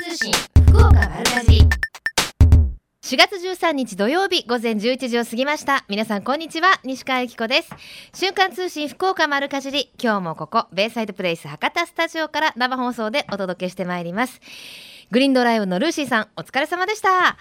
通信福岡丸かじ4月13日土曜日午前11時を過ぎました。皆さんこんにちは西川由紀子です。瞬間通信福岡丸かじり。今日もここベイサイドプレイス博多スタジオから生放送でお届けしてまいります。グリーンドライブのルーシーさんお疲れ様でした。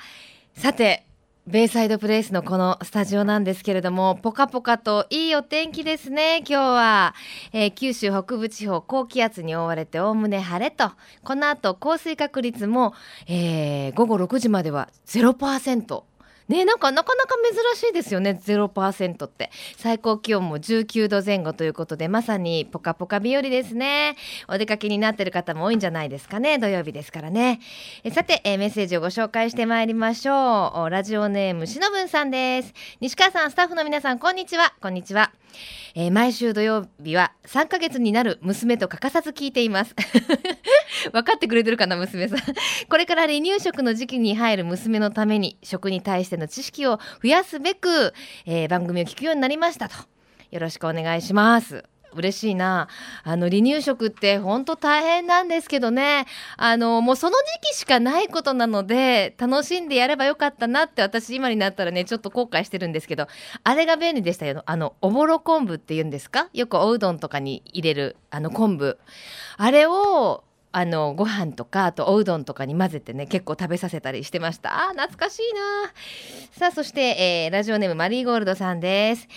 さてベイサイドプレイスのこのスタジオなんですけれども、ポカポカといいお天気ですね、今日は。えー、九州北部地方、高気圧に覆われておおむね晴れと、この後降水確率も、えー、午後6時までは0%。ねなんかなかなか珍しいですよね0%って。最高気温も19度前後ということでまさにポカポカ日和ですね。お出かけになってる方も多いんじゃないですかね土曜日ですからね。えさて、えメッセージをご紹介してまいりましょう。ラジオネームしのぶんさんです。西川さんスタッフの皆さんこんにちは。こんにちは。えー、毎週土曜日は3ヶ月になる娘と欠かさず聞いています。分かってくれてるかな娘さん。これから離乳食の時期に入る娘のために食に対しての知識を増やすべく、えー、番組を聞くようになりましたと。よろしくお願いします。嬉しいな。あの離乳食って本当大変なんですけどね。あのもうその時期しかないことなので楽しんでやればよかったなって私今になったらねちょっと後悔してるんですけどあれが便利でしたよ。あのおぼろ昆布っていうんですか？よくおうどんとかに入れるあの昆布。あれをあのご飯とかあとおうどんとかに混ぜてね結構食べさせたりしてました。あ懐かしいな。さあそして、えー、ラジオネームマリーゴールドさんです。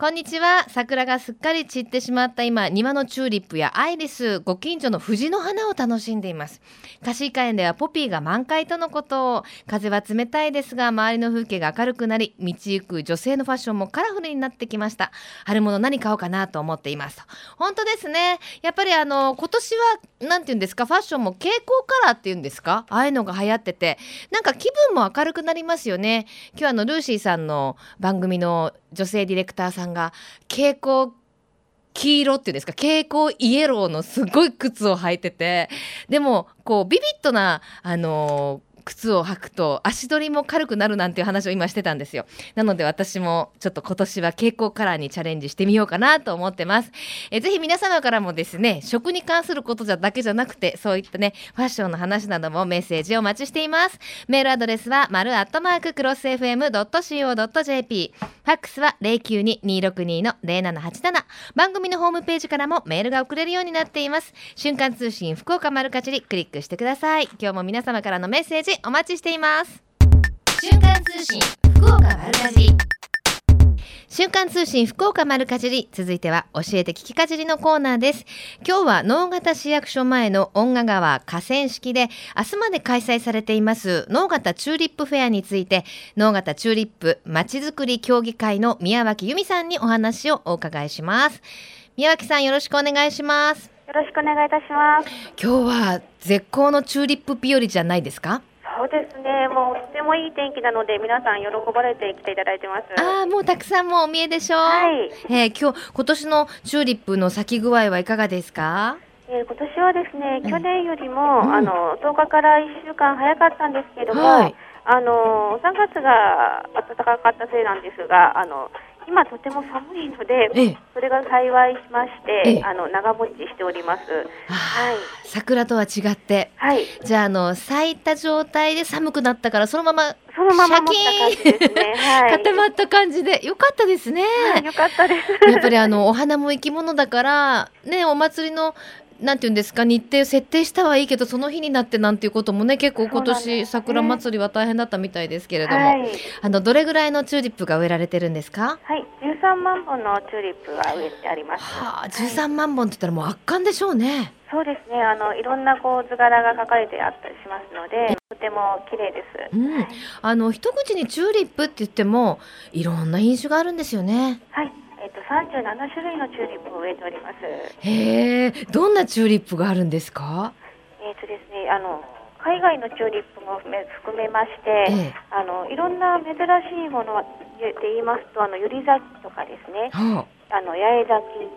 こんにちは。桜がすっかり散ってしまった今庭のチューリップやアイリスご近所の藤の花を楽しんでいます。貸し会園ではポピーが満開とのことを風は冷たいですが周りの風景が明るくなり道行く女性のファッションもカラフルになってきました。春物何買おうかなと思っています。本当ですね。やっぱりあの今年は何て言うんですかファッションも蛍光カラーっていうんですか？ああいうのが流行っててなんか気分も明るくなりますよね。今日あのルーシーさんの番組の女性ディレクターさんが蛍光黄色っていうんですか蛍光イエローのすごい靴を履いててでもこうビビッドなあのー靴を履くと足取りも軽くなるなんていう話を今してたんですよ。なので私もちょっと今年は蛍光カラーにチャレンジしてみようかなと思ってます。えぜひ皆様からもですね食に関することじゃだけじゃなくてそういったねファッションの話などもメッセージをお待ちしています。メールアドレスは丸アットマーククロス FM.co.jp ファックスは092-262の0787番組のホームページからもメールが送れるようになっています。瞬間通信福岡丸かちりクリックしてください。今日も皆様からのメッセージお待ちしています。瞬間通信福岡丸かじり。瞬間通信福岡丸かじり続いては教えて聞きかじりのコーナーです。今日は能形市役所前の恩賀川河川敷で明日まで開催されています能形チューリップフェアについて能形チューリップまちづくり協議会の宮脇由美さんにお話をお伺いします。宮脇さんよろしくお願いします。よろしくお願いいたします。今日は絶好のチューリップ日和じゃないですか？そうですね、もうとてもいい天気なので、皆さん喜ばれて来ていただいてます。ああ、もうたくさんもお見えでしょう。はい。えー、今日、今年のチューリップの咲き具合はいかがですか？えー、今年はですね、去年よりも、うん、あの10日から1週間早かったんですけども、はい、あの3月が暖かかったせいなんですが、あの今とても寒いので、ええ、それが幸いしまして、え、あの長持ちしております。はい。桜とは違って、はい。じゃああの咲いた状態で寒くなったからそのままそのまま持った感じですね。はい、固まった感じでよかったですね。はい、よかったです。やっぱりあのお花も生き物だからねお祭りのなんていうんですか日程設定したはいいけどその日になってなんていうこともね結構今年、桜祭りは大変だったみたいですけれども、はい、あのどれぐらいのチューリップが植えられてるんですか？はい13万本のチューリップが植えてあります。はあ13万本って言ったらもう圧巻でしょうね。そうですね。あのいろんなこう図柄が描かれてあったりしますのでとても綺麗です、うん、あの一口にチューリップって言ってもいろんな品種があるんですよね。はい。えっと、37種類のチューリップを植えております。へえ、どんなチューリップがあるんですか？えっとですね、あの海外のチューリップも含めまして、ええ、あのいろんな珍しいもので言いますと、あのユリ咲きとかですね、はあ、あの八重咲き、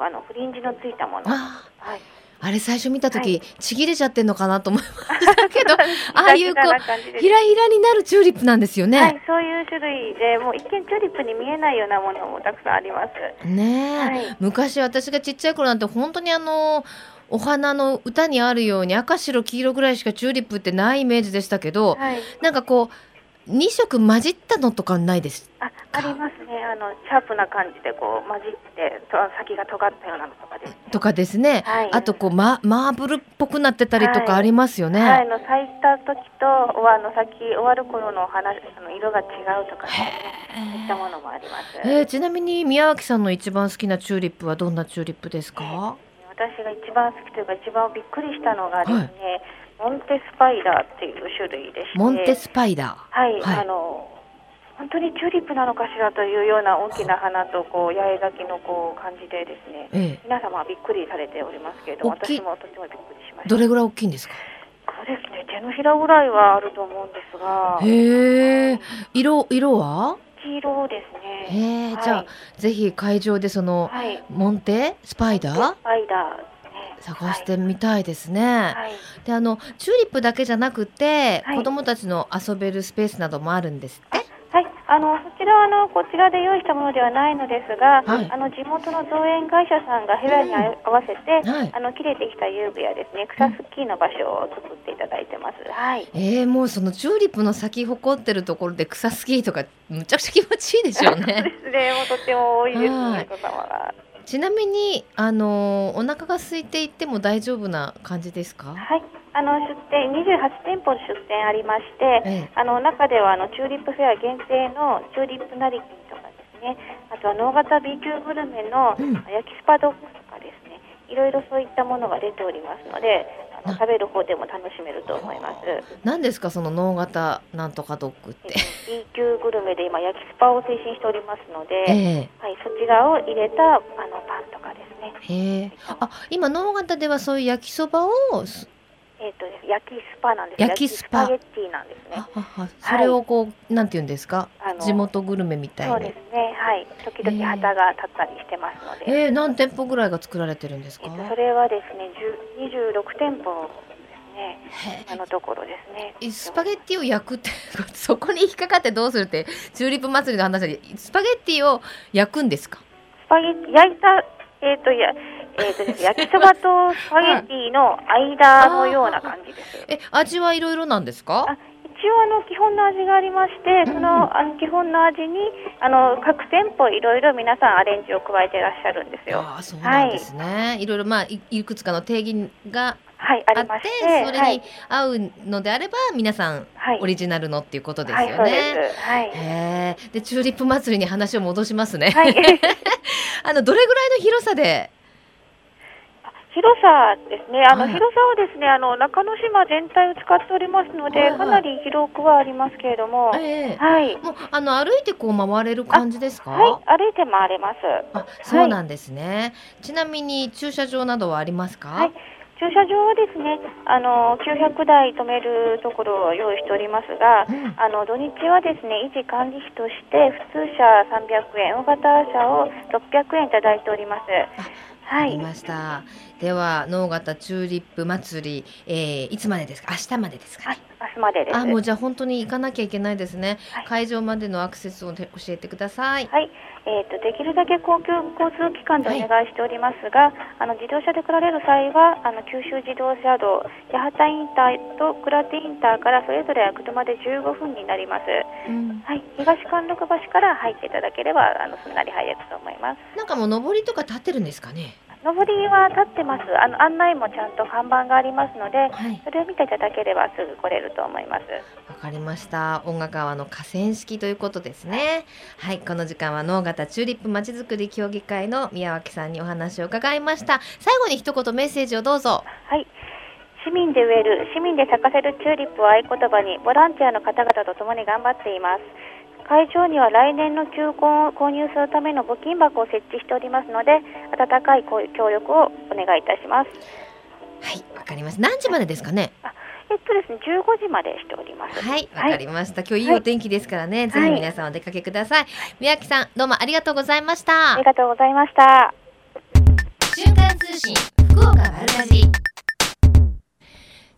あのフリンジのついたもの、はい。あれ最初見た時、はい、ちぎれちゃってんのかなと思いましたけど ああいうこうひらひらになるチューリップなんですよね。はい、そういう種類でもう一見チューリップに見えないようなものもたくさんあります。ね、はい、昔私がちっちゃい頃なんて本当にあのお花の歌にあるように赤白黄色ぐらいしかチューリップってないイメージでしたけど、はい。なんかこう2色混じったのとかないです？あ、ありますね。あのシャープな感じでこう混じってと先が尖ったようなのとかです。とかですね、はいあとこうママーブルっぽくなってたりとかありますよね。はい、あの咲いた時とあの咲き終わる頃の花あの色が違うとかね。そういったものもあります。えーちなみに宮脇さんの一番好きなチューリップはどんなチューリップですか？私が一番好きというか一番びっくりしたのがですね、モンテスパイダーっていう種類でして、モンテスパイダー。はい、はいあの本当にチューリップなのかしらというような大きな花とこう八重咲きのこう感じでですね、ええ皆様はびっくりされておりますけれども、私もとてもびっくりしました。どれぐらい大きいんですか？そうですね、手のひらぐらいはあると思うんですが、へえ。色色は？黄色ですね。へえ。はいじゃあぜひ会場でそのはい、モンテスパイダー？スパイダー。探してみたいですね。はい、であのチューリップだけじゃなくて、はい子供たちの遊べるスペースなどもあるんですって？はい、あのそちらはあのこちらで用意したものではないのですが、はいあの地元の造園会社さんが部屋にあ合わせて、はいあの切れてきた遊具やですね草スキーの場所を作っていただいてます。はい。えー、もうそのチューリップの咲き誇ってるところで草スキーとかむちゃくちゃ気持ちいいでしょうそうね。ですね、もうとっても多いですはいね、お子様が。ちなみにあのお腹が空いていても大丈夫な感じですか？はい、あの出店28店舗出店ありまして、ええ。あの中ではあのチューリップフェア限定のチューリップ成金とかですね、あとは能型 B 級グルメのうん。焼きスパドッグとかですね、いろいろそういったものが出ておりますので、食べる方でも楽しめると思います。何ですかその脳型なんとかドッグっえて。B 級グルメで今焼きスパを推進しておりますので、えはい、そちらを入れたあのパンとかですね。えへえ。あ今脳型ではそういう焼きそばをすえっ、と焼きスパなんです。焼きスパゲッティなんですね。あははそれをこう、なんて言うんですか？地元グルメみたいにそうです。ね。はい。時々旗が立ったりしてますので。えー、何店舗ぐらいが作られてるんですか？えっと、それはですね、10 26店舗ですね。へあのところですね。えスパゲッティを焼くってそこに引っかかってどうするってチューリップ祭りの話でスパゲッティを焼くんですか？スパゲッティ焼いたえっ、といやえっ、とですね、焼きそばとスパゲッティの間のような感じです。え味はいろいろなんですか？あ一応あの基本の味がありまして、そのあの基本の味にあの各店舗いろいろ皆さんアレンジを加えていらっしゃるんですよ。ああそうなんですね、い、ろいろまあいいくつかの定義がはい、ああってりまして、それにはい、合うのであれば皆さんはいオリジナルのっていうことですはい、よね。す。はい。へえでチューリップ祭りに話を戻しますね。はい。あのどれぐらいの広さで広さですね、あのはい。広さはですね、あの中之島全体を使っておりますので、はいはい。かなり広くはありますけれども、ええ。はい、もうあの歩いてこう回れる感じですか？はい、歩いて回れます。あそうなんですね、ちなみに駐車場などはありますか？はい、駐車場はですね、あの900台止めるところを用意しておりますが、うん。あの土日はですね、維持管理費として普通車300円、大型車を600円いただいております。はい、ました。では能形チューリップ祭り、えーいつまでですか？明日までですか明日までです。あもうじゃあ本当に行かなきゃいけないですね。はい会場までのアクセスをて教えてください。はい、えー、とできるだけ公共交通機関でお願いしておりますが、あの自動車で来られる際はあの九州自動車道八幡インターと倉手インターからそれぞれ車で15分になります。うん、はい、東関六橋から入っていただければあのすんなり入れると思います。なんかもう上りとか立ってるんですかね。上りは立ってます。あの案内もちゃんと看板がありますので、はい。それを見ていただければすぐ来れると思います。わかりました。音楽川の河川敷ということですね。はい、この時間は能形チューリップまちづくり協議会の宮脇さんにお話を伺いました。最後に一言メッセージをどうぞ。はい。市民で植える、市民で咲かせるチューリップを合言葉に、ボランティアの方々と共に頑張っています。会場には来年の球根を購入するための募金箱を設置しておりますので、温かいご協力をお願いいたします。はい、わかりました。何時までですかね？えっとですね、15時までしております。はい、わかりました。今日いいお天気ですからね、ぜひ皆さんお出かけください。宮脇さん、どうもありがとうございましたあり。がとうございました。瞬間通信福岡丸かじ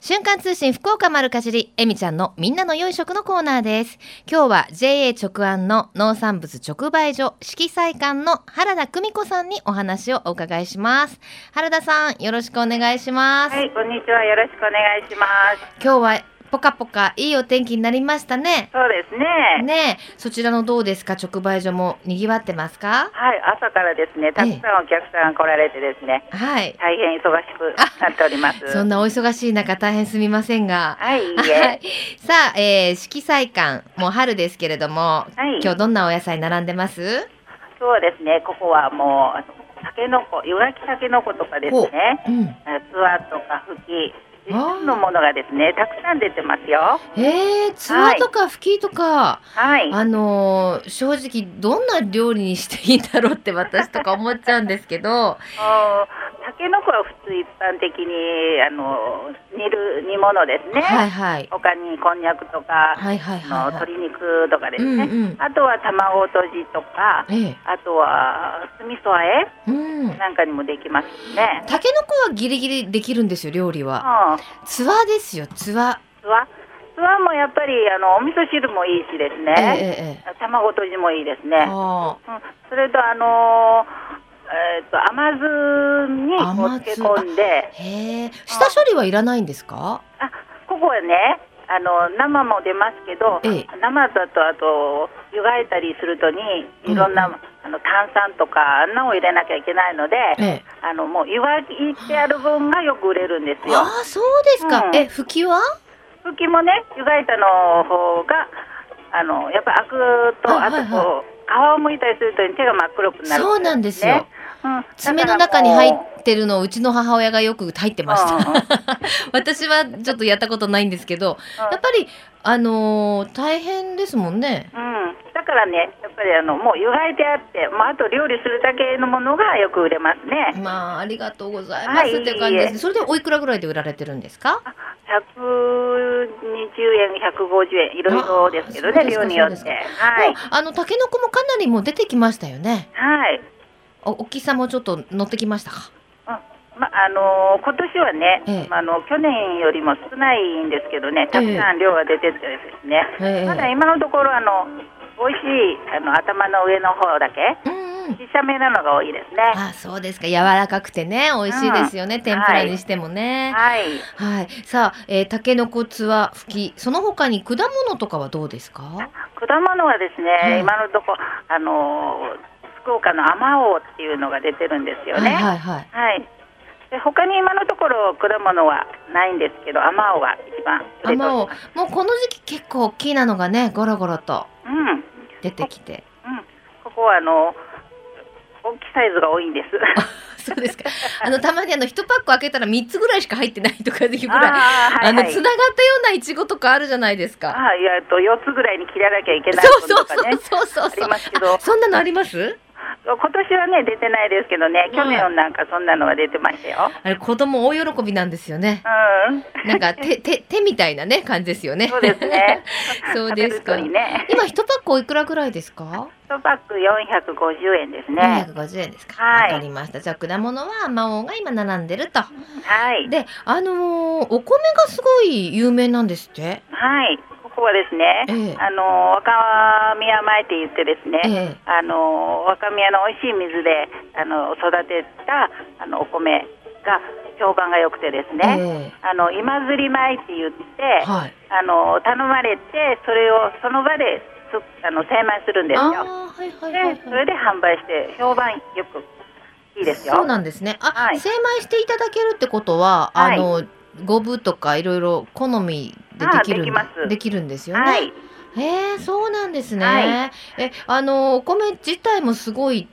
瞬間通信福岡丸かじり、えみちゃんのみんなの良い食のコーナーです。今日は JA 直案の農産物直売所色彩館の原田久美子さんにお話をお伺いします。原田さん、よろしくお願いします。はい、こんにちは。よろしくお願いします。今日はポカポカいいお天気になりましたね。そうですね。ねえ、そちらのどうですか？直売所も賑わってますか？はい、朝からですね、たくさんお客さん来られてですね、はい。大変忙しくなっております。そんなお忙しい中大変すみませんが。はい、いい はいえ。。さあ、えー、色彩館、もう春ですけれども、はい今日どんなお野菜並んでます？そうですね、ここはもう、あのタケノコ、湯がきタケノコとかですね、うん。ツワとかフキ、自分のものがですね、たくさん出てますよ。えー、ツワとかフキとか、はい。あのー正直どんな料理にしていいんだろうって私とか思っちゃうんですけど、あータケノコは普通一般的に、あの、煮る煮物ですね。はいはい。他にこんにゃくとか、はいはいはい、はい。鶏肉とかですね、うんうんあとは卵とじとか、ええあとは酢味噌あえうん。なんかにもできますね。タケノコはギリギリできるんですよ、料理は。うん、ツワですよ、ツワ。酢は酢はもやっぱりあのお味噌汁もいいしですええね、えええ卵とじもいいですえ。ね。あうん、それとあのーえー、と甘酢に漬け込んで、ーへえ。下処理はいらないんですか？あここはねあの生も出ますけど、ええ生だとあと湯がいたりするとにいろんな、うんあの炭酸とかあんなを入れなきゃいけないので、ええ。あのもう湯がいてある分がよく売れるんですよ。ああ、そうですか。うんえ、フキは？吹きもね湯がいたの方があのやっぱアクと、はいはいはいあとこう皮を剥いたりすると手が真っ黒くなる、そうなんですよ。うん、爪の中に入っってるのをうちの母親がよく入ってました。私はちょっとやったことないんですけど、やっぱり、あのー大変ですもんね。うん、だからね、やっぱりあのもう湯がいてあって、まあ、あと料理するだけのものがよく売れますね。まあ、ありがとうございまはいすって感じです。それでおいくらぐらいで売られてるんですか？120円、150円、いろいろですけどね、量によって。はい。あの、タケノコもかなりもう出てきましたよね。はい。お大きさもちょっと乗ってきましたか？うんまあのー今年はね、ええまああの去年よりも少ないんですけどね、たくさん量が出ててですね、ええまだ今のところあの美味しいあの頭の上の方だけうんうん。小さめなのが多いですね。あ、そうですか。柔らかくてね、美味しいですよね。ん天ぷらにしてもね。はい。はい。さあ、えー、タケノコツワフキ、その他に果物とかはどうですか？果物はですね、はい今のとこあのー福岡のあまおうっていうのが出てるんですよね。はいはいはい。はい。で他に今のところ果物はないんですけど、あまおうが一番売れておおります。もうこの時期結構大きいなのがね、ゴロゴロとうん。うん。出てきて。ここはあの大きいサイズが多いんです。そうですか。あの、たまにあの、一パック開けたら3つぐらいしか入ってないとかいうぐらい、あ,、はいはいの、つながったようなイチゴとかあるじゃないですか。ああいやと4つぐらいに切らなきゃいけないそうそう。そうそうそうありますけどあそんなのあります？今年はね出てないですけどね、去年なんかそんなのは出てましたよ。あれ、子供大喜びなんですよね。うん。なんか、手、手、手みたいなね、感じですよね。そうですね。そうですかね。今、一パックおいくらぐらいですか？1パック450円ですね。450円ですか。はいわかりました。じゃあ果物は魔王が今並んでると。はい。で、あのーお米がすごい有名なんですって？はい。ここはですね、ええあの若宮米って言ってですね、ええあの若宮の美味しい水であの育てたあのお米が評判が良くてですね、えあの今釣り米って言って、えはい。あの頼まれてそれをその場ですあの精米するんですよ。はいはいはい、はいでそれで販売して評判よくいいですよ。そうなんですね。あ、はい精米していただけるってことは、はいあの、五分とかいろいろ好みでできるできるんですよね。はい。へえ、そうなんですね。はいえ、あの、お米自体もすごい、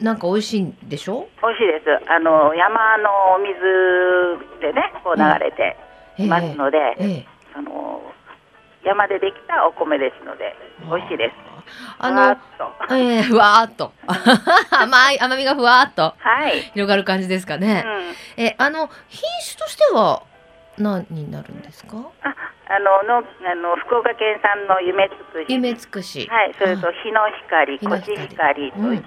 なんか美味しいんでしょ？美味しいです。あの山のお水でねこう流れていますので、ええ。その山でできたお米ですので美味しいです。あふわっの、とええふわーっと。甘い、甘みがふわーっとはい。広がる感じですかうね。ん。え、あの、品種としては何になるんですか？あ、あののあの福岡県産の夢つくし。夢つくし。はい。それと日の光、コシヒカリと、うん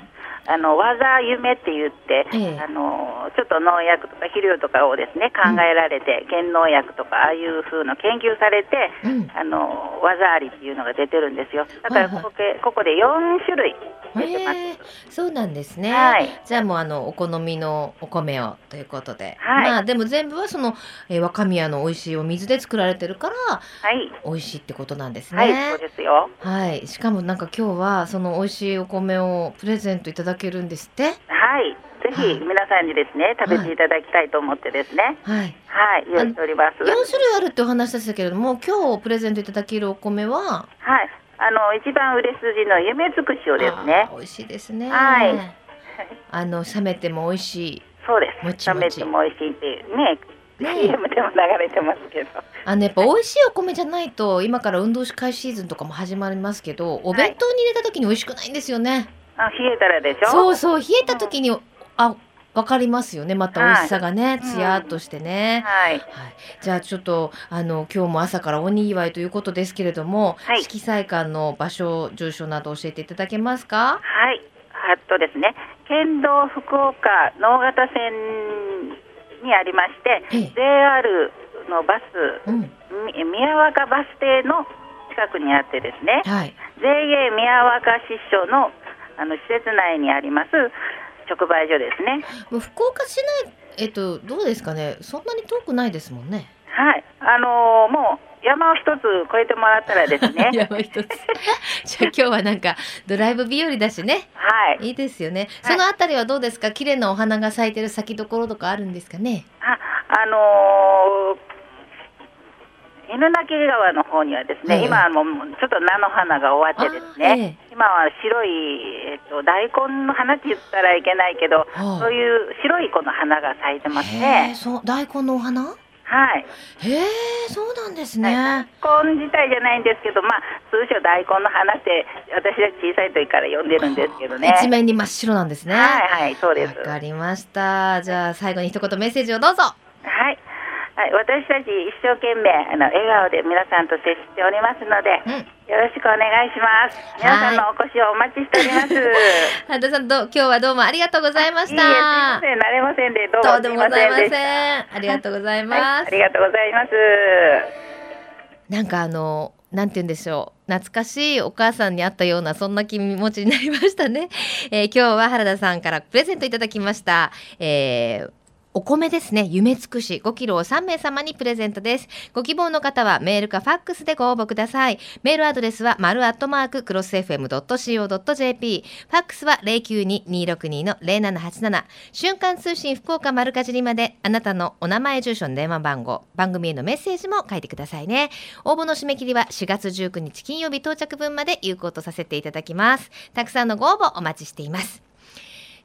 あの技夢って言って、ええ。あのちょっと農薬とか肥料とかをですね考えられて、減農薬とかああいう風の研究されて、うん。あの技ありっていうのが出てるんですよ。だからはいはい。ここで4種類出てます。へえそうなんですね、はい。じゃあもうあのお好みのお米をということで、はい。まあでも全部はその、えー若宮の美味しいお水で作られてるからはい、美味しいってことなんですはい、ねそうですよ。はい、しかもなんか今日はその美味しいお米をプレゼントいただけるんですって？はい、ぜひはい。皆さんにですね食べていただきたいと思ってですね。はい。はい、用意しております。4種類あるってお話でしたけれども今日プレゼントいただけるお米は？はい、あの一番売れ筋の夢尽くしをですね。美味しいですね。はい。あの冷めても美味しい。そうです。もちもち。冷めても美味しいっていうね。ね CM でも流れてますけど。あのやっぱ美味しいお米じゃないと今から運動会シーズンとかも始まりますけどお弁当に入れた時に美味しくないんですよね、あ、冷えたらでしょ？そうそう冷えた時に、あわかりますよね。また美味しさがね、い。つやっとしてね、はい。はい、じゃあちょっとあの今日も朝からおにぎわいということですけれども、はい。色彩館の場所住所など教えていただけますか？はい。あとですね、県道福岡能形線にありまして、ええ。JR のバス、うん。み宮若バス停の近くにあってですね、はい。JA 宮若支所のあの施設内にあります直売所ですね。もう福岡市内えっとどうですかね？そんなに遠くないですもんねはい。あのーもう山を一つ越えてもらったらですね。山一つ じゃあ今日はなんかドライブ日和だしねはい。いいですよねはいそのあたりはどうですか？綺麗なお花が咲いてる咲きどころとかあるんですかね？あ、あのー犬鳴川の方にはですね、ええ今はもうちょっと菜の花が終わってですね、今は白い、えっと、大根の花って言ったらいけないけど、あそういう白い子の花が咲いてますね。そう大根のお花？はい。へえそうなんですはいね、大根自体じゃないんですけど、まあ、通称大根の花って、私は小さい時から呼んでるんですけどね。一面に真っ白なんですねはいはい、そうです。わかりました。じゃあ最後に一言メッセージをどうぞ。はい。はい、私たち一生懸命あの笑顔で皆さんと接しておりますので、うん。よろしくお願いします。皆さんのお越しをお待ちしております。半田さんどう今日はどうもありがとうございましいいえ、すいまた。せん、慣れませんで、どうともすいませんでした。ありがとうございはい、ます。ありがとうございます。なんかあのなんて言うんでしょう懐かしいお母さんに会ったようなそんな気持ちになりましたね、えー今日は原田さんからプレゼントいただきました、えーお米ですね。夢尽くし。5キロを3名様にプレゼントです。ご希望の方はメールかファックスでご応募ください。メールアドレスは丸アットマーククロス FM.co.jp ファックスは092-262-0787瞬間通信福岡丸かじりまであなたのお名前住所電話番号番組へのメッセージも書いてくださいね。応募の締め切りは4月19日金曜日到着分まで有効とさせていただきます。たくさんのご応募お待ちしています。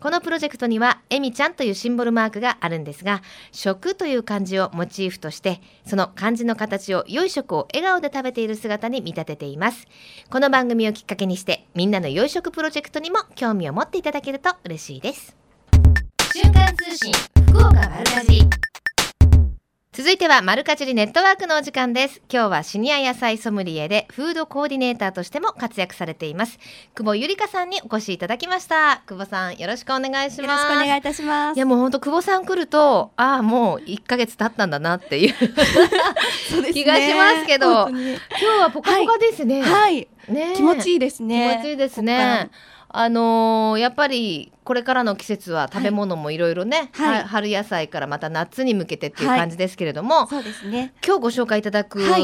このプロジェクトにはえみちゃんというシンボルマークがあるんですが食という漢字をモチーフとしてその漢字の形を良い食を笑顔で食べている姿に見立てています。この番組をきっかけにしてみんなの良い食プロジェクトにも興味を持っていただけると嬉しいです。瞬間通信福岡丸かじり続いてはマルカジリネットワークのお時間です。今日はシニア野菜ソムリエでフードコーディネーターとしても活躍されています。久保ゆりかさんにお越しいただきました。久保さんよろしくお願いします。よろしくお願いいたします。いやもう本当久保さん来るとああもう1ヶ月経ったんだなっていう ね。気がしますけど今日はポカポカですね、はい、ね気持ちいいいですね。気持ちいいですねあのーやっぱりこれからの季節は食べ物もいろいろね、はい。は春野菜からまた夏に向けてっていうはい。感じですけれども、そうですね。今日ご紹介いただく、は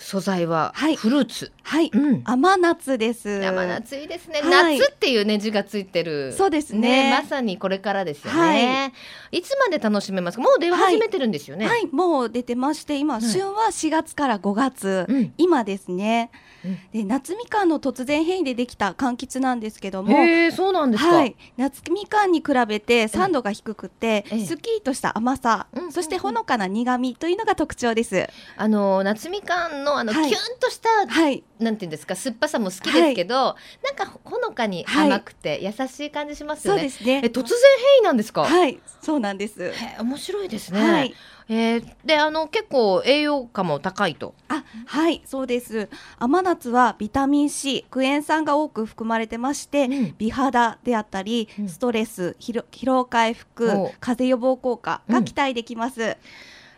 素材ははい。フルーツ、はい、うん。甘夏です。山夏いいですね、はい。夏っていうね字がついてる。そうですね。まさにこれからですよね、、はい。つまで楽しめますか？もう出始めてるんですよね、はい、もう出てまして、今、い旬は4月から5月、うん。今ですね。うん。で、夏みかんの突然変異でできた柑橘なんですけども。そうなんですか、はい、夏みかんに比べて酸度が低くて、ええ。すっきりとした甘さ、うん。そしてほのかな苦味というのが特徴です。あの夏みかんのあの、はい。キュンとしたはい。なんていうんですか酸っぱさも好きですけど、なんかほのかに甘くて優しい感じしますよね。ね。え突然変異なんですか？はい。そうなんです。へえ面白いですね。はい。えーであの結構栄養価も高いと。あはいそうです。甘夏はビタミン C クエン酸が多く含まれてまして、うん。美肌であったり、うん。ストレス疲労回復お風邪予防効果が期待できます、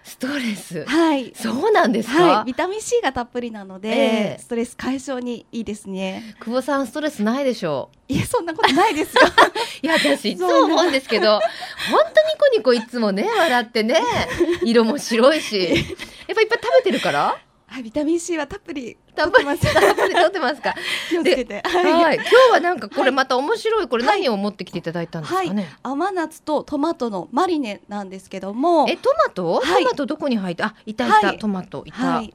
ストレス。はいそうなんですか？はい、ビタミン C がたっぷりなので、ええストレス解消にいいですね。久保さんストレスないでしょいや、そんなことないですよ。う。いや私いつも思うんですけど、本当ニコニコいつもね笑ってね、色も白いし、やっぱいっぱい食べてるから？はい、ビタミン C はたっぷりたっぷりたっぷり取ってますか？気をつけて。はい。はい、今日はなんかこれまた面白い、これ何を持ってきていただいたんですかね？甘夏とトマトのマリネなんですけども、え、トマト、はいトマトどこに入って、あ、いたいた、はいトマトいた。はい、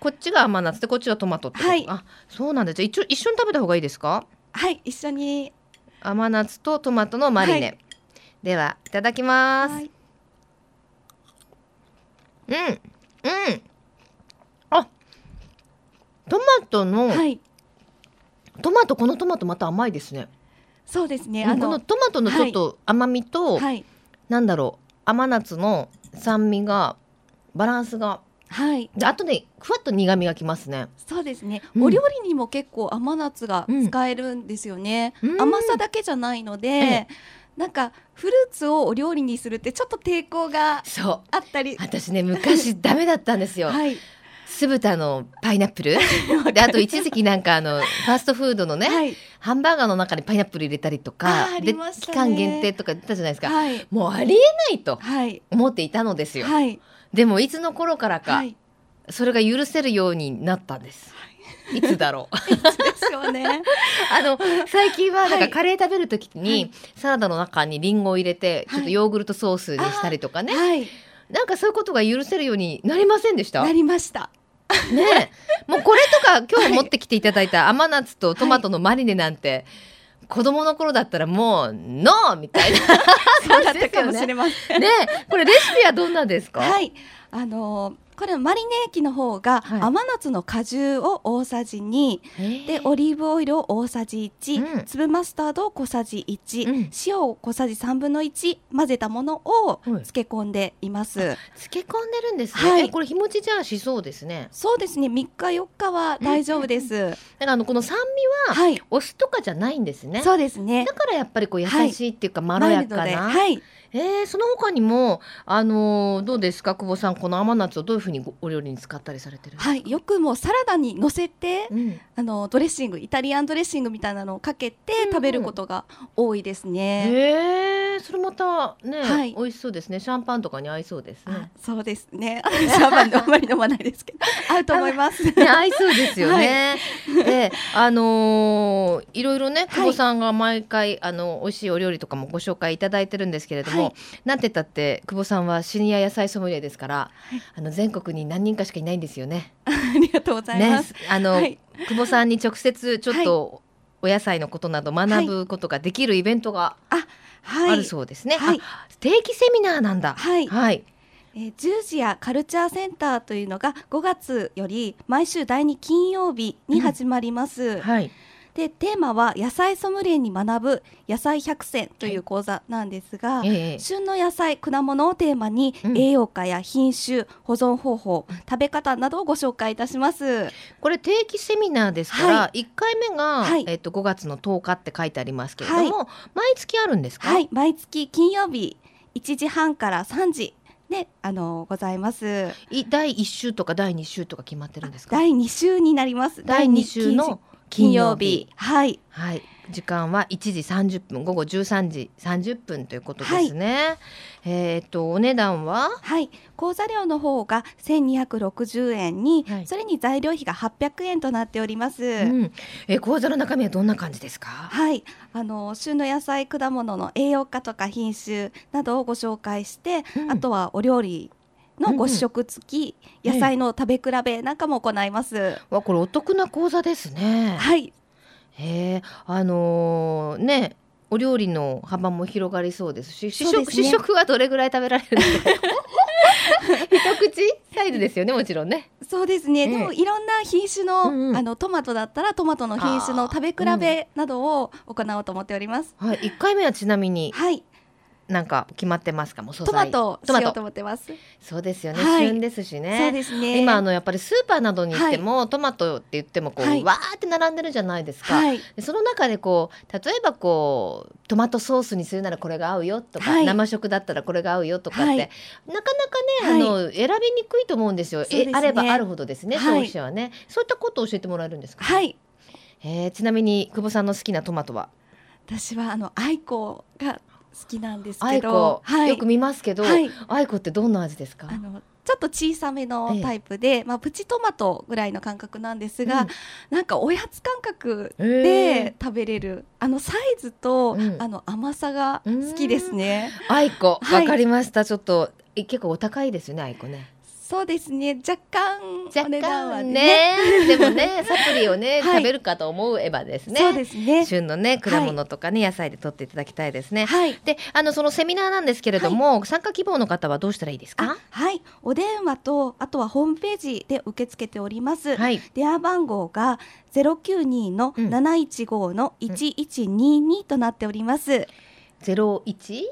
こっちが甘夏で、こっちはトマトってこと？はいあ、そうなんです。じゃあ一応一緒に食べた方がいいですか？はい、一緒に。甘夏とトマトのマリネ。はいでは、いただきます。はい、うん、うん。あ。トマトの、はい、トマト、このトマトまた甘いですね。そうですね。うんこのトマトのちょっと甘みと、はい、なんだろう甘夏の酸味がバランスが。はい、であとねふわっと苦味がきますね。そうですね、うん。お料理にも結構甘夏が使えるんですよね。うん。甘さだけじゃないので、え。なんかフルーツをお料理にするってちょっと抵抗がそう。あったり。私ね昔ダメだったんですよ。はい、酢豚のパイナップル？であと一時期なんかあのファーストフードのね、はい、ハンバーガーの中にパイナップル入れたりとかね。期間限定とか言ったじゃないですか、はい、もうありえないとはい、思っていたのですよ、はい、でもいつの頃からか、はい、それが許せるようになったんです、い、つだろう。ですよね。あの最近はなんかはい。カレー食べるときに、はい。サラダの中にリンゴを入れてはい。ちょっとヨーグルトソースにしたりとかね、はい、なんかそういうことが許せるようになりませんでした？なねりました。え。もうこれとか今日持ってきていただいた甘夏とトマトのマリネなんて、子供の頃だったらもうノーみたいな。そうだったかもしれません。ねえ。これレシピはどんなですか、はい、あのーこれマリネ液の方がはい。甘夏の果汁を大さじ2、へえでオリーブオイルを大さじ1、うん。粒マスタードを小さじ1、うん。塩を小さじ3分の1混ぜたものをはい。漬け込んでいます。漬け込んでるんですね、はい。えこれ日持ちじゃあしそうですね。そうですね。3日4日は大丈夫です。だからあのこの酸味ははい、お酢とかじゃないんですね。そうですね。だ。からやっぱりこう優しいっていうかまろやかな、はい、えー、その他にもあのーどうですか久保さんこの甘夏をどういうふうにごお料理に使ったりされてるはい、よくもうサラダに乗せてうん、あのドレッシングイタリアンドレッシングみたいなのをかけてうん食べることが多いですね。えー、それまたね、はい美味しそうですねシャンパンとかに合いそうですあねそうですね。シャーバン あんまり飲まないですけど、合うと思います。ね、合いそうですよね。で、あのーいろいろね、久保さんが毎回、あの美味しいお料理とかもご紹介いただいてるんですけれども。はいなんて言ったって、久保さんはシニア野菜ソムリエですから。あの全国に何人かしかいないんですよね。ありがとうございまねす。、あの、はい久保さんに直接ちょっと。お野菜のことなど学ぶことができるイベントがはい。あるそうですね。はいあ定期セミナーなんだ。はいはい。えー、十字やカルチャーセンターというのが5月より毎週第2金曜日に始まります。はい。でテーマは野菜ソムリエに学ぶ野菜百選という講座なんですが、ええ旬の野菜果物をテーマに、うん栄養価や品種保存方法食べ方などをご紹介いたします。これ定期セミナーですから、は一回目が、はいえっと5月の10日って書いてありますけれども、毎月あるんですか？はい、毎月金曜日1時半から3時であのございます。い第一週とか第二週とか決まってるんですか？第2週になります。第二週の金曜日。はい。はい。時間は1時30分午後13時30分ということですね。えっとお値段は？はい、講座料の方が1260円に、はいそれに材料費が800円となっております。うん、え講座の中身はどんな感じですか？はい、あの旬の野菜果物の栄養価とか品種などをご紹介して、うんあとはお料理のご試食付き、うんうん。野菜の食べ比べなんかも行います。わこれお得な講座ですね。はい、へえあのーねお料理の幅も広がりそうですし試食ね。試食はどれぐらい食べられるんですか。一口サイズですよねもちろんね。そうですね、ええでもいろんな品種の,、うんうん。あのトマトだったらトマトの品種の食べ比べなどを行おうと思っております。はい一回目はちなみに。はい、なんか決まってますか？もう素トマ材トをしようとトマト思ってます。そうですよね、はい。旬ですしね。そうですね。今あのやっぱりスーパーなどに行っても、トマトって言ってもこう、はい。わーって並んでるじゃないですか、その中でこう例えばこうトマトソースにするならこれが合うよとか、はい。生食だったらこれが合うよとかって、はい。なかなかね、あの選びにくいと思うんですよ。そうですね。えあればあるほどですねはい。消費者はね、そういったことを教えてもらえるんですか、はい、えーちなみに久保さんの好きなトマトは？私はあのアイコが好きなんですけど、、はい、よく見ますけど、はい。アイコってどんな味ですか？あのちょっと小さめのタイプで、まあプチトマトぐらいの感覚なんですが、うん。なんかおやつ感覚えーで食べれる、あのサイズと、うん。あの甘さが好きですね。アイコはい。わかりました、ちょっとえ結構お高いですよねアイコねそうですね。若干若お値段は干ね。ねでもね サプリをね、はい。食べるかと思えばですね。そうですね。旬のね果物とかね、野菜で取っていただきたいですね。はい。であのそのセミナーなんですけれども、参加希望の方はどうしたらいいですあかはい。お電話とあとはホームページで受け付けております、はい。電話番号が092のうん。715の1122となっております、ゼロ一？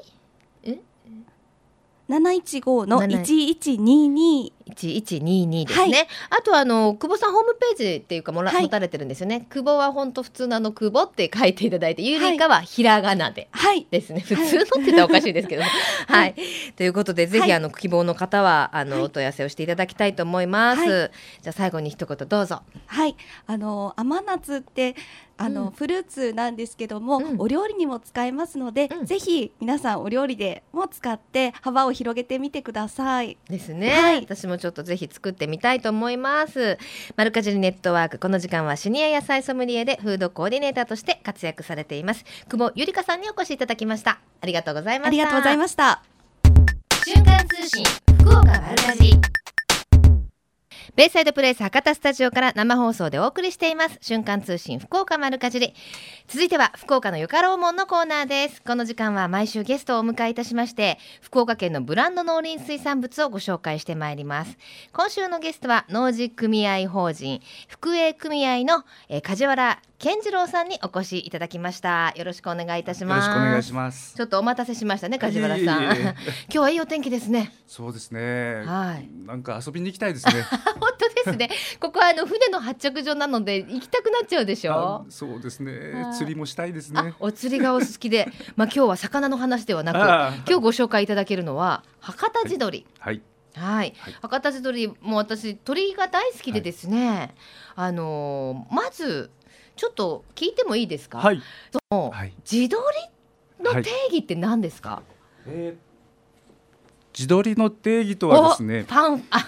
715の1122 1122ですね、あとあの久保さんホームページっていうかもら、はい。持たれてるんですよね。久保は本当普通のあの久保って書いていただいてゆりかはひらがなで、はい。ですね。普通のって言ったらおかしいですけど はい、ということでぜひ、はい。あの希望の方はあの、はい。お問い合わせをしていただきたいと思います、はじゃあ最後に一言どうぞ。はい。あの甘夏ってあの、うん。フルーツなんですけども、うん。お料理にも使えますので、うん。ぜひ皆さんお料理でも使って幅を広げてみてください。ですね、はい。私もちょっとぜひ作ってみたいと思います。マルカジリネットワークこの時間はシニア野菜ソムリエでフードコーディネーターとして活躍されています。久保ゆりかさんにお越しいただきました。ありがとうございました。ありがとうございました。瞬間通信福岡丸かじりベイサイドプレイス博多スタジオから生放送でお送りしています。瞬間通信福岡丸かじり。続いては福岡のよかろうもんのコーナーです。この時間は毎週ゲストをお迎えいたしまして福岡県のブランド農林水産物をご紹介してまいります。今週のゲストは農事組合法人福営組合の、えー梶原健次郎さんにお越しいただきましたよろしくお願いいたしよますろしくお願いします。ちょっとお待たせしましたね梶原さん今日はいいお天気ですねそうですね。はいなんか遊びに行きたいですね。本当ですね。ここはあの船の発着所なので行きたくなっちゃうでしょ？あ。そうですねはい。釣りもしたいですあね。お釣りがお好きで、まあ今日は魚の話ではなく、今日ご紹介いただけるのは博多地鶏。はい。はい、はい博多地鶏も私鳥が大好きでですね、あのーまずちょっと聞いてもいいですか？はい。そのはい。地鶏の定義って何ですか？えー自撮りの定義とはですねお。パンあ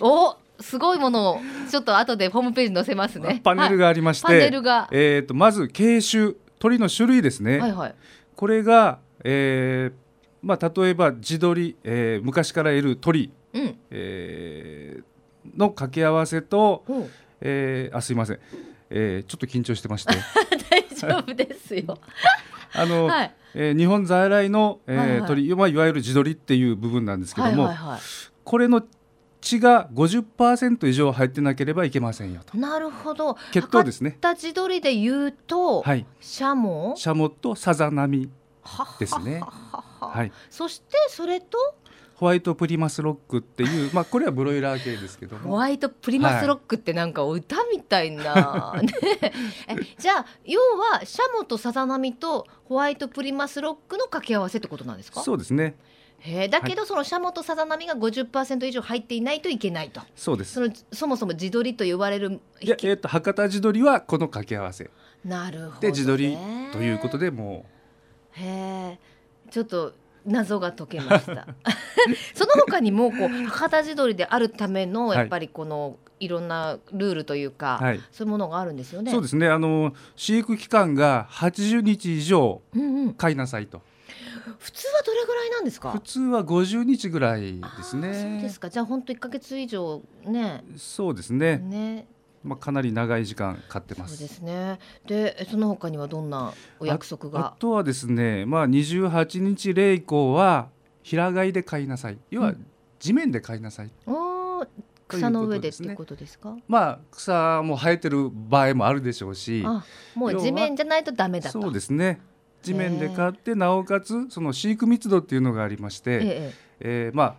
おすごいものをちょっと後でホームページに載せますね。パネルががありましパネて、ルがえっとまず軽種鳥の種類ですね。はいはい。これが、えーまあ例えば自撮り、えー昔からいる鳥、うん。えーの掛け合わせと、おえーあすいません、えーちょっと緊張してまして、大丈夫ですよ。あの、はい。えー日本在来の、えーはいはい鳥、まあ、いわゆる地鶏っていう部分なんですけども、はいはいはこれの血が50%以上入ってなければいけませんよとい。なるほど。血統ですね博多地鶏で言うと、はいシャモ？シャモとサザナミ、ははですねははははい、そしてそれとホワイトプリマスロックっていう、まあ、これはブロイラー系ですけども。ホワイトプリマスロックってなんか歌みたいな、じゃあ要はシャモとサザナミとホワイトプリマスロックの掛け合わせってことなんですか？そうですね。へえだけどそのシャモとサザナミが50%以上入っていないといけないと。そうです。そのそもそも地鶏と呼ばれるいや、えー、と博多地鶏はこの掛け合わせ。なるほど、ね、で地鶏ということでもへえ。ちょっと謎が解けました。その他にもこう博多地鶏であるためのはい。やっぱりこのいろんなルールというか、はい。そういうものがあるんですよね。そうですね。あの飼育期間が80日以上うんうん、飼いなさいと。普通はどれぐらいなんですか？普通は50日ぐらいですね。そうですか。じゃあ本当一ヶ月以上ね。そうですね、ねまあ、かなり長い時間飼ってそうでますすね。でその他にはどんなお約束あがとはですね、まあ、28日例以降は平飼いで飼いなさい。要はうん。地面で飼いなさい、あーも草の上でっていうことですか？まあ草も生えてる場合もあるでしょうしあもう地面じゃないとダメだと。そうですね。地面で飼ってなおかつその飼育密度っていうのがありまして、ええ。えーまあ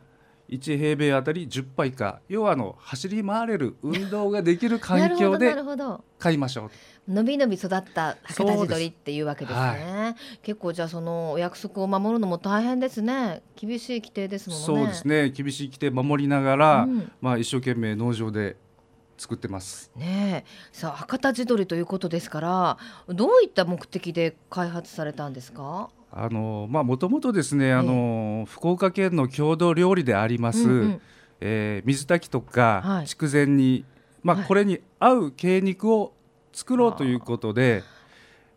1平米あたり10羽以下要はあの走り回れる運動ができる環境なでるほどなるほど。飼いましょうのびのび育った博多地鶏っていうわけですね。結構じゃあそのお約束を守るのも大変ですね。厳しい規定ですもんね。そうですね。厳しい規定守りながら、うん。まあ、一生懸命農場で作ってます。ねえ。さあ博多地鶏ということですからどういった目的で開発されたんですか？もともとですね、あの福岡県の郷土料理であります、うんうん。えー水炊きとか、はい。筑前煮、まあ、はい。これに合う鶏肉を作ろうということで、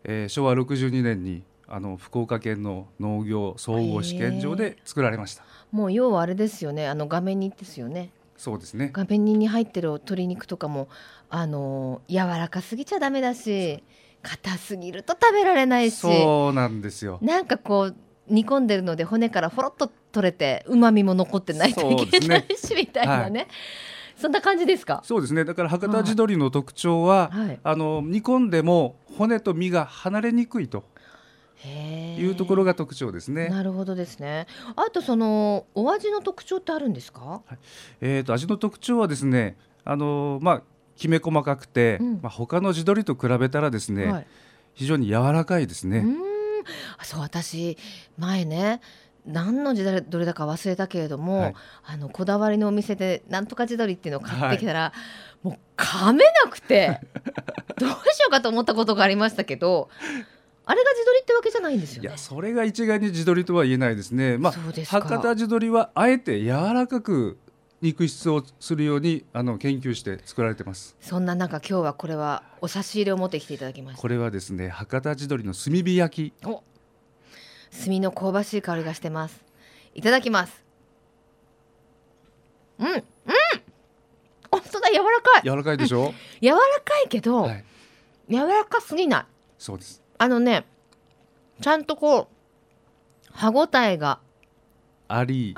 えー昭和62年にあの福岡県の農業総合試験場で作られました。もう要はあれですよねあの画面にですよね。そうですね。画面に入ってる鶏肉とかもあの柔らかすぎちゃダメだし硬すぎると食べられないし。そうなんですよ。なんかこう煮込んでるので骨からほろっと取れて旨味も残ってないといけないし、みたいなね、そんな感じですか？そうですね。だから博多地鶏の特徴は、はい。あの煮込んでも骨と身が離れにくいというところが特徴ですね。なるほどですね。あとそのお味の特徴ってあるんですか？えー、と味の特徴はですね、あのまあきめ細かくて、うんまあ他の地鶏と比べたらですね、はい非常に柔らかいですね。うそう私前ね何の地鶏だか忘れたけれども、はいあのこだわりのお店でなんとか地鶏っていうのを買ってきたら、もう噛めなくて どうしようかと思ったことがありましたけどあれが地鶏ってわけじゃないんですよねいや。それが一概に地鶏とは言えないですね。まあ博多地鶏はあえて柔らかく肉質をするようにあの研究して作られてます。そんな中今日はこれはお差し入れを持ってきていただきましたこれはですね博多地鶏の炭火焼き。お炭の香ばしい香りがしてますいただきますうんうん本当だ柔らかい柔らかいでしょ？柔らかいけど、はい。柔らかすぎないそうです。あのねちゃんとこう歯ごたえがあり。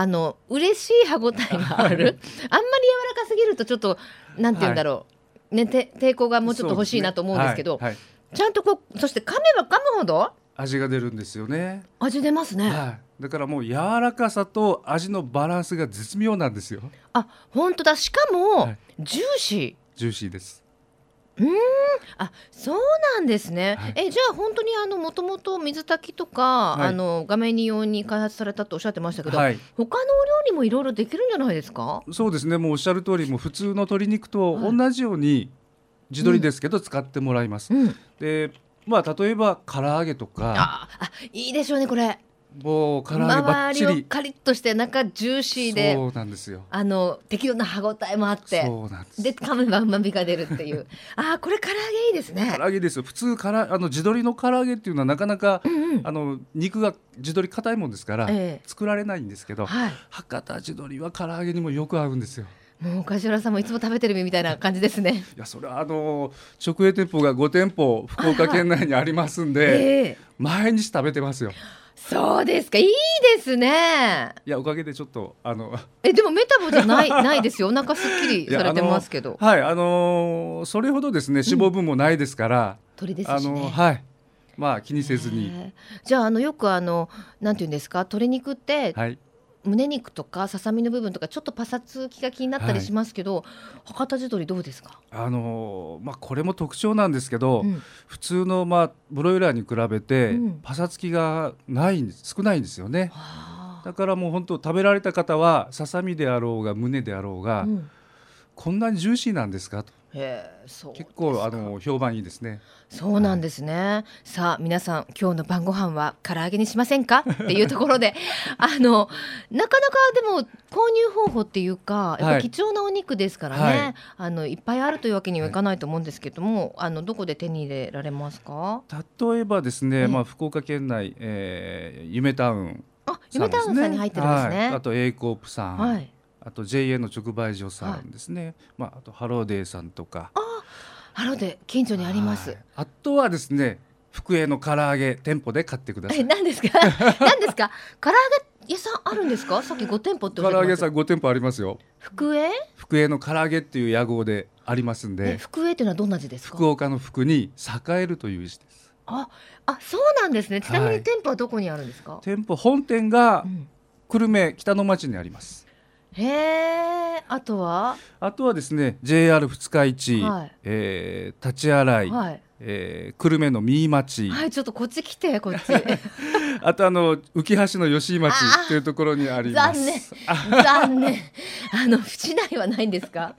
あの嬉しい歯ごたえがある。あんまり柔らかすぎるとちょっとなんて言うんだろう、ねて抵抗がもうちょっと欲しいなと思うんですけどはいはい。ちゃんとこうそして噛めば噛むほど？味が出るんですよね。味出ますね、はい。だからもう柔らかさと味のバランスが絶妙なんですよ。あ本当だ。しかも、はい。ジューシジューシーです。ーあそうなんですね、はい。えじゃあ本当にあのもともと水炊きとか、はい。あの画面に用に開発されたとおっしゃってましたけど、はい。他のお料理もいろいろできるんじゃないですか？そうですね。もうおっしゃる通り、もう普通の鶏肉と同じように地鶏ですけど使ってもらいます。うん。で、まあ例えば唐揚げとか、ああいいでしょうねこれもう唐揚げばっ周ちり。りをカリッとして中ジューシーでそうなんですよ。あの適度な歯ごたえもあってそうなんです。で噛めばうまみが出るっていう あーこれ唐揚げいいですね唐揚げですよ。普通からあの地鶏の唐揚げっていうのはなかなか、うんうんあの肉が地鶏硬いもんですから、ええ作られないんですけど、はい博多地鶏は唐揚げにもよく合うんですよ。もう梶原さんもいつも食べてるみたいな感じですねいやそれはあの直営店舗が5店舗福岡県内にありますんで、ええ毎日食べてますよ。そうですか。いいですね。いやおかげでちょっとあのえでもメタボじゃない ないですよ。お腹すっきりされてますけど。はいあのーそれほどですね脂肪分もないですから、鳥ですあのしねはい。まあ気にせずに、じゃああのよくあのなんていうんですか？鶏肉ってはい胸肉とかささみの部分とかちょっとパサつきが気になったりしますけど、博多地鶏どうですか、あのーまあこれも特徴なんですけど、うん。普通のまあブロイラーに比べて、うん。パサつきがないんです少ないんですよね。はあ。だからもう本当食べられた方はささみであろうが胸であろうが、うん。こんなにジューシーなんですか？と結構あの評判いいですね。そうなんですね。さあ皆さん今日の晩ご飯は唐揚げにしませんか？っていうところで あのなかなかでも購入方法っていうかやっぱはい。貴重なお肉ですからね、はい。あのいっぱいあるというわけにはいかないと思うんですけども、あのどこで手に入れられますか？例えばですね、ええ。まあ、福岡県内、えー、夢タウンあ夢タウンさんに入ってるんですね。はい。あと A コープさん、はいあと JA の直売所さんですね、まあ、あとハローデーさんとか。ハローデー近所にあります。はい。あとはですね福江の唐揚げ店舗で買ってくださえい何ですか？何ですか？唐揚げ屋さんあるんですか？さっき5店舗って唐揚げ屋さんん5店舗ありますよ。福江？福江の唐揚げっていう屋号でありますんえで福江っていうのはどんな字ですか？福岡の福に栄えるという字です。ああそうなんですね。ちなみはい。に店舗はどこにあるんですか、店舗本店がうん。久留米北の町にありますへえあとは？あとはですね JR 二日市、はい。えー立ち洗い、はい。えー久留米の三井町、はいちょっとこっち来てこっち あとあの浮橋の吉井町あー。というところにあります。残念。あ残念。あの市内はないんですか？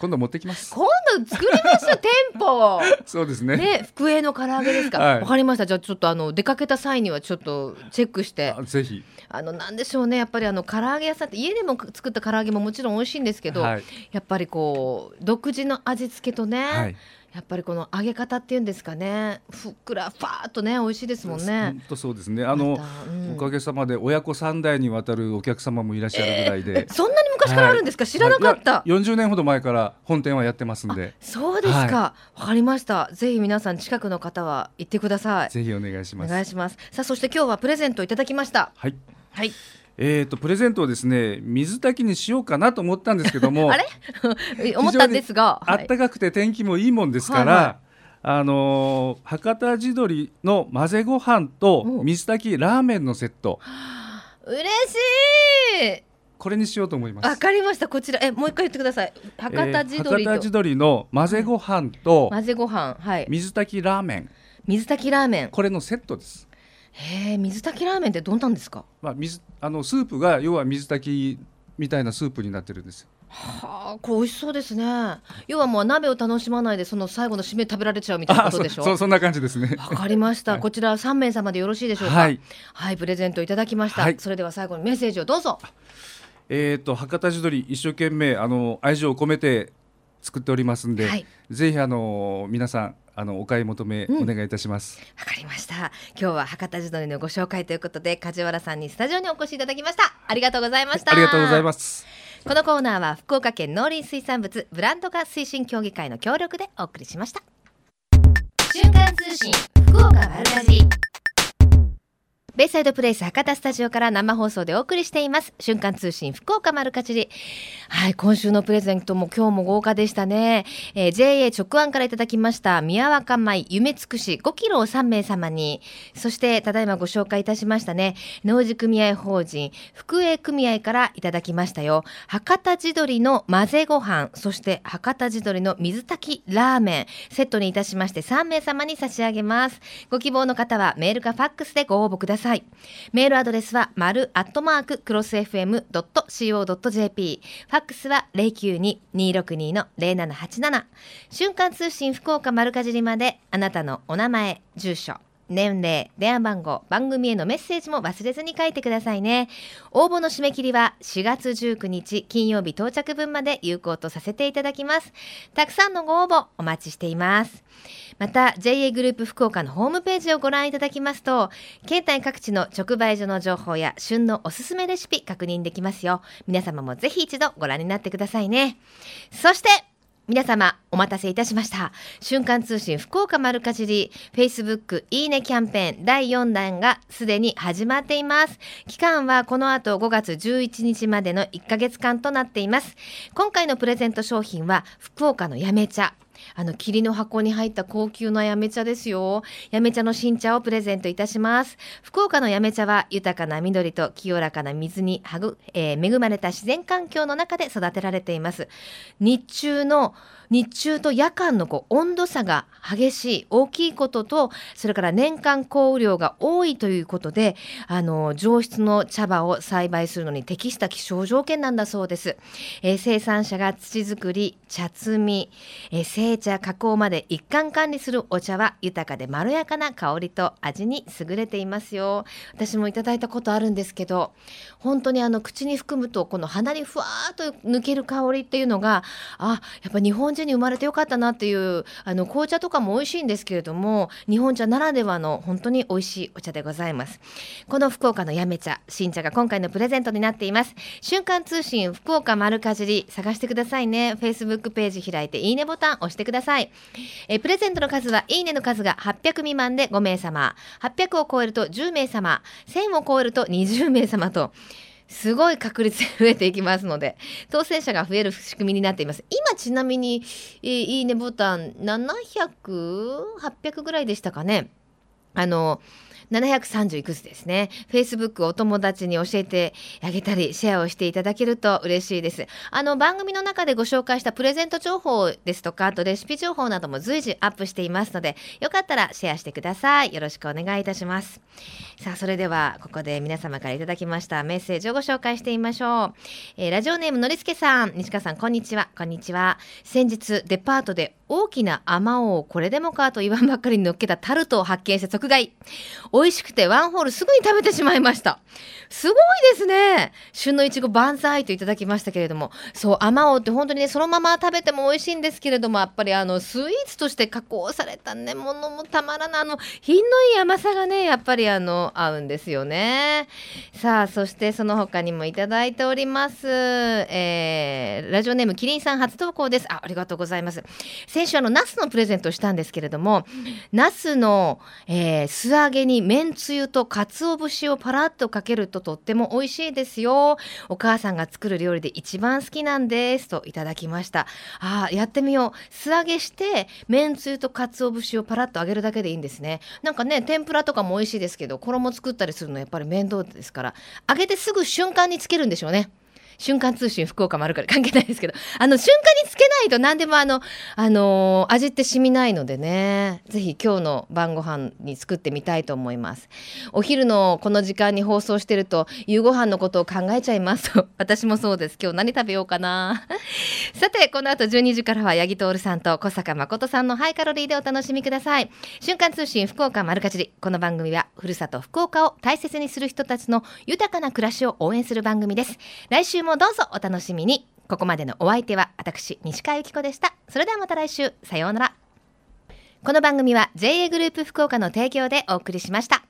今度持ってきます。今度作りましょう店舗。そうですね。ね福江の唐揚げですか？わ、はい。かりました。じゃあちょっとあの出かけた際にはちょっとチェックして。あぜひ。あのなんでしょうね。やっぱりあの唐揚げ屋さんって家でも作った唐揚げももちろん美味しいんですけど、はい、やっぱりこう独自の味付けとね、はい、やっぱりこの揚げ方っていうんですかねふっくらファーっとね美味しいですもんね本。当そうですねあの、うんおかげさまで親子三代にわたるお客様もいらっしゃるぐらいで、えそんなに昔からあるんですか、知らなかった。はいいや40年ほど前から本店はやってますんでそうですか、わ、かりました。ぜひ皆さん近くの方は行ってください。ぜひお願いしおます願いします。さあそして今日はプレゼントいただきました。はいはい。えー、とプレゼントをですね水炊きにしようかなと思ったんですけども あれ？思ったんですが、あったかくて天気もいいもんですから、はいはいあのー博多地鶏の混ぜご飯とうん水炊きラーメンのセット 嬉しい。これにしようと思います。わかりました。こちらえもう一回言ってください。博多地鶏えー博多地と鶏の混ぜご飯と混ぜご飯、はい。水炊きラーメン水炊きラーメン。これのセットです。へえ、水炊きラーメンってどんなんですか？まあ、水あのスープが要は水炊きみたいなスープになってるんですよ。はあ、これ美味しそうですね。要はもう鍋を楽しまないでその最後の締め食べられちゃうみたいなことでしょ？あそ うそんな感じですね。わかりました、はいこちら3名様でよろしいでしょうか？はい、はいプレゼントいただきました、はいそれでは最後にメッセージをどうぞえっ、と博多地鶏一生懸命あの愛情を込めて作っておりますんで、はいぜひあの皆さんあのお買い求めうん。お願いいたします。わかりました。今日は博多地鶏のご紹介ということで梶原さんにスタジオにお越しいただきました。ありがとうございました、ありがとうございます。このコーナーは福岡県農林水産物ブランド化推進協議会の協力でお送りしました。瞬間通信福岡丸かじりベイサイドプレイス博多スタジオから生放送でお送りしています。瞬間通信福岡丸かじり。はい今週のプレゼントも今日も豪華でしたね、えー JA 直案からいただきました宮若米夢つくし5キロを3名様に。そしてただいまご紹介いたしましたね農事組合法人福営組合からいただきましたよ。博多地鶏の混ぜご飯そして博多地鶏の水炊きラーメンセットにいたしまして3名様に差し上げます。ご希望の方はメールかファックスでご応募ください。メールアドレスは丸アットマーククロス FM.co.jp ファックスは092-262-0787瞬間通信福岡丸かじりまであなたのお名前住所。年齢、電話番号、番組へのメッセージも忘れずに書いてくださいね。応募の締め切りは4月19日金曜日到着分まで有効とさせていただきます。たくさんのご応募お待ちしています。また JA グループ福岡のホームページをご覧いただきますと県内各地の直売所の情報や旬のおすすめレシピ確認できますよ皆様もぜひ一度ご覧になってくださいねそして皆様お待たせいたしました。瞬間通信福岡丸かじり Facebook いいねキャンペーン第4弾がすでに始まっています。期間はこの後5月11日までの1ヶ月間となっています。今回のプレゼント商品は福岡のやめ茶。あの霧の箱に入った高級なやめ茶ですよ。やめ茶の新茶をプレゼントいたします。福岡のやめ茶は豊かな緑と清らかな水にはぐ、えー恵まれた自然環境の中で育てられています。日中の日中と夜間のこう温度差が激しい大きいこととそれから年間降雨量が多いということであの上質の茶葉を栽培するのに適した気象条件なんだそうです、えー生産者が土作り茶摘み、えー製茶加工まで一貫管理するお茶は豊かでまろやかな香りと味に優れていますよ。私もいただいたことあるんですけど本当にあの口に含むとこの鼻にふわーっと抜ける香りっていうのがあやっぱ日本人に生まれてよかったなっていうあの紅茶とかも美味しいんですけれども日本茶ならではの本当に美味しいお茶でございます。この福岡のやめ茶新茶が今回のプレゼントになっています。瞬間通信福岡丸かじり探してくださいね。Facebook ページ開いていいねボタン押してください。えプレゼントの数はいいねの数が800未満で5名様、800を超えると10名様、1000を超えると20名様と、すごい確率で増えていきますので、当選者が増える仕組みになっています。今ちなみに、えいいねボタン700、800ぐらいでしたかね。あの、730いくつですね。Facebook お友達に教えてあげたり、シェアをしていただけると嬉しいです。あの、番組の中でご紹介したプレゼント情報ですとか、あとレシピ情報なども随時アップしていますので、よかったらシェアしてください。よろしくお願いいたします。さあ、それでは、ここで皆様からいただきましたメッセージをご紹介してみましょう。えーラジオネームのりすけさん、西川さん、こんにちは。こんにちは。先日、デパートで大きなあまおうをこれでもかと言わんばっかりに乗っけたタルトを発見して即買い。美味しくてワンホールすぐに食べてしまいました。すごいですね。旬のいちご万歳といただきましたけれども、そう、あまおうって本当にね、そのまま食べても美味しいんですけれども、やっぱりあの、スイーツとして加工されたね、ものもたまらない、あの、品のいい甘さがね、やっぱりあの、合うんですよね。さあ、そしてその他にもいただいております。えー、ラジオネームキリンさん初投稿です。あ、ありがとうございます。先週あの、ナスのプレゼントをしたんですけれども、ナスの、えー素揚げにめんつゆと鰹節をパラッとかけるととっても美味しいですよ。お母さんが作る料理で一番好きなんですといただきました。あやってみよう。素揚げして、めんつゆと鰹節をパラッと揚げるだけでいいんですね。なんかね、天ぷらとかも美味しいですけど、衣作ったりするのやっぱり面倒ですから、揚げてすぐ瞬間につけるんでしょうね。瞬間通信福岡もあるから関係ないですけど、あの瞬間につけないと何でもあの、あのー味って染みないのでね、ぜひ今日の晩ご飯に作ってみたいと思います。お昼のこの時間に放送してると、夕ご飯のことを考えちゃいますと、私もそうです。今日何食べようかな。さて、この後12時からは八木徹さんと小坂誠さんのハイカロリーでお楽しみください。瞬間通信福岡丸かじり。この番組は、ふるさと福岡を大切にする人たちの豊かな暮らしを応援する番組です。来週もどうぞお楽しみに。ここまでのお相手は、私、西川由紀子でした。それではまた来週、さようなら。この番組は JA グループ福岡の提供でお送りしました。